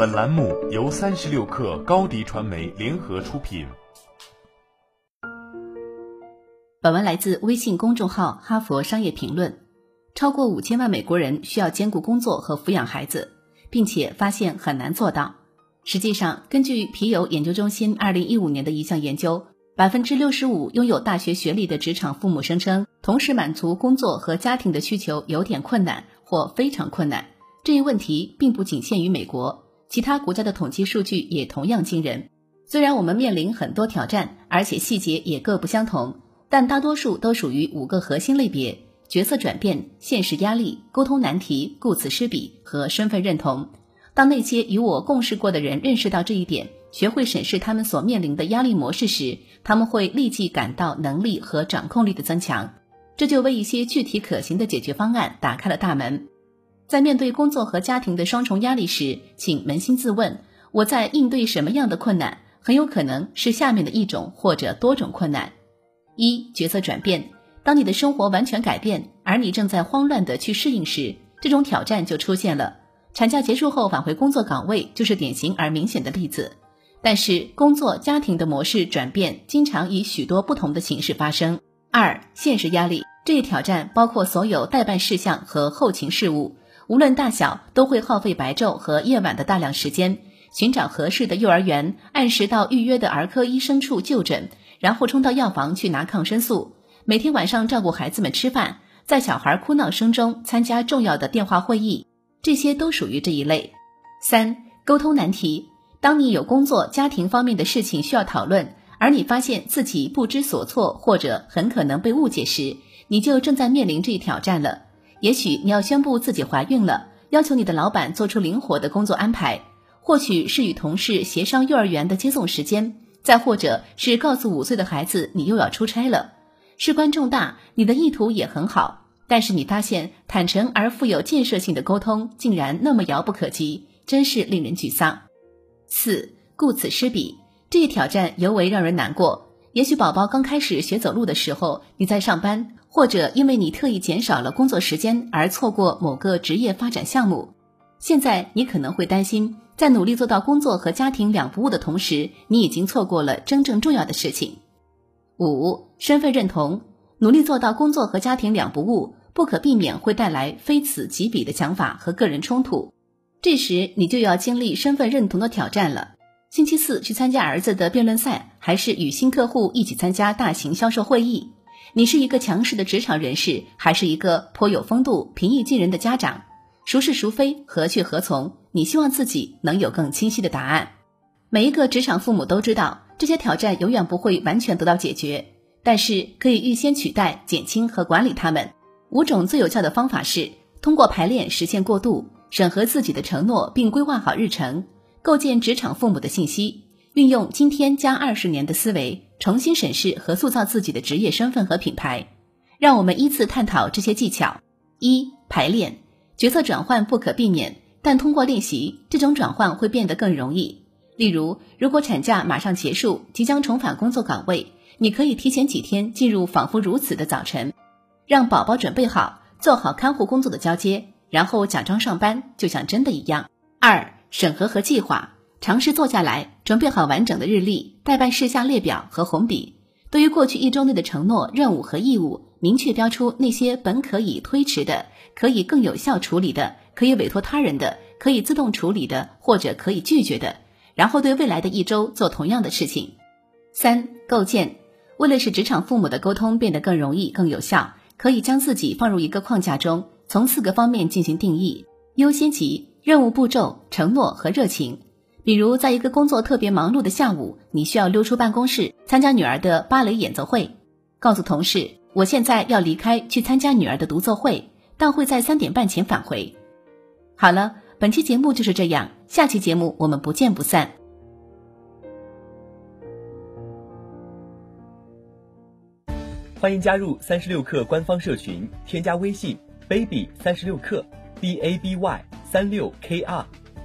本栏目由三十六氪高低传媒联合出品。本文来自微信公众号《哈佛商业评论》。超过五千万美国人需要兼顾工作和抚养孩子，并且发现很难做到。实际上，根据皮尤研究中心二零一五年的一项研究，百分之六十五拥有大学学历的职场父母声称，同时满足工作和家庭的需求有点困难或非常困难。这一问题并不仅限于美国，其他国家的统计数据也同样惊人。虽然我们面临很多挑战，而且细节也各不相同，但大多数都属于五个核心类别：角色转变、现实压力、沟通难题、顾此失彼和身份认同。当那些与我共事过的人认识到这一点，学会审视他们所面临的压力模式时，他们会立即感到能力和掌控力的增强，这就为一些具体可行的解决方案打开了大门。在面对工作和家庭的双重压力时，请扪心自问：我在应对什么样的困难？很有可能是下面的一种或者多种困难。一、角色转变。当你的生活完全改变，而你正在慌乱地去适应时，这种挑战就出现了。产假结束后返回工作岗位就是典型而明显的例子。但是，工作家庭的模式转变经常以许多不同的形式发生。二、现实压力。这一挑战包括所有代办事项和后勤事务。无论大小，都会耗费白昼和夜晚的大量时间，寻找合适的幼儿园，按时到预约的儿科医生处就诊，然后冲到药房去拿抗生素。每天晚上照顾孩子们吃饭，在小孩哭闹声中参加重要的电话会议，这些都属于这一类。三、沟通难题。当你有工作、家庭方面的事情需要讨论，而你发现自己不知所措或者很可能被误解时，你就正在面临这一挑战了。也许你要宣布自己怀孕了，要求你的老板做出灵活的工作安排；或许是与同事协商幼儿园的接送时间；再或者是告诉五岁的孩子你又要出差了。事关重大，你的意图也很好，但是你发现坦诚而富有建设性的沟通竟然那么遥不可及，真是令人沮丧。四，顾此失彼，这一挑战尤为让人难过。也许宝宝刚开始学走路的时候，你在上班。或者因为你特意减少了工作时间而错过某个职业发展项目，现在你可能会担心，在努力做到工作和家庭两不误的同时，你已经错过了真正重要的事情。五、身份认同，努力做到工作和家庭两不误，不可避免会带来非此即彼的想法和个人冲突，这时你就要经历身份认同的挑战了。星期四去参加儿子的辩论赛，还是与新客户一起参加大型销售会议？你是一个强势的职场人士，还是一个颇有风度、平易近人的家长？孰是孰非，何去何从？你希望自己能有更清晰的答案。每一个职场父母都知道，这些挑战永远不会完全得到解决，但是可以预先取代、减轻和管理它们。五种最有效的方法是：通过排练实现过渡，审核自己的承诺并规划好日程，构建职场父母的信息，运用今天加二十年的思维。重新审视和塑造自己的职业身份和品牌，让我们依次探讨这些技巧。一、排练角色转换不可避免，但通过练习，这种转换会变得更容易。例如，如果产假马上结束，即将重返工作岗位，你可以提前几天进入仿佛如此的早晨，让宝宝准备好，做好看护工作的交接，然后假装上班，就像真的一样。二、审核和计划。尝试坐下来，准备好完整的日历、待办事项列表和红笔。对于过去一周内的承诺、任务和义务，明确标出那些本可以推迟的、可以更有效处理的、可以委托他人的、可以自动处理的或者可以拒绝的。然后对未来的一周做同样的事情。三、构建。为了使职场父母的沟通变得更容易、更有效，可以将自己放入一个框架中，从四个方面进行定义：优先级、任务步骤、承诺和热情。比如，在一个工作特别忙碌的下午，你需要溜出办公室参加女儿的芭蕾演奏会，告诉同事：“我现在要离开去参加女儿的独奏会，但会在三点半前返回。”好了，本期节目就是这样，下期节目我们不见不散。欢迎加入三十六课官方社群，添加微信 baby 三十六课 b a b y 三六 k r。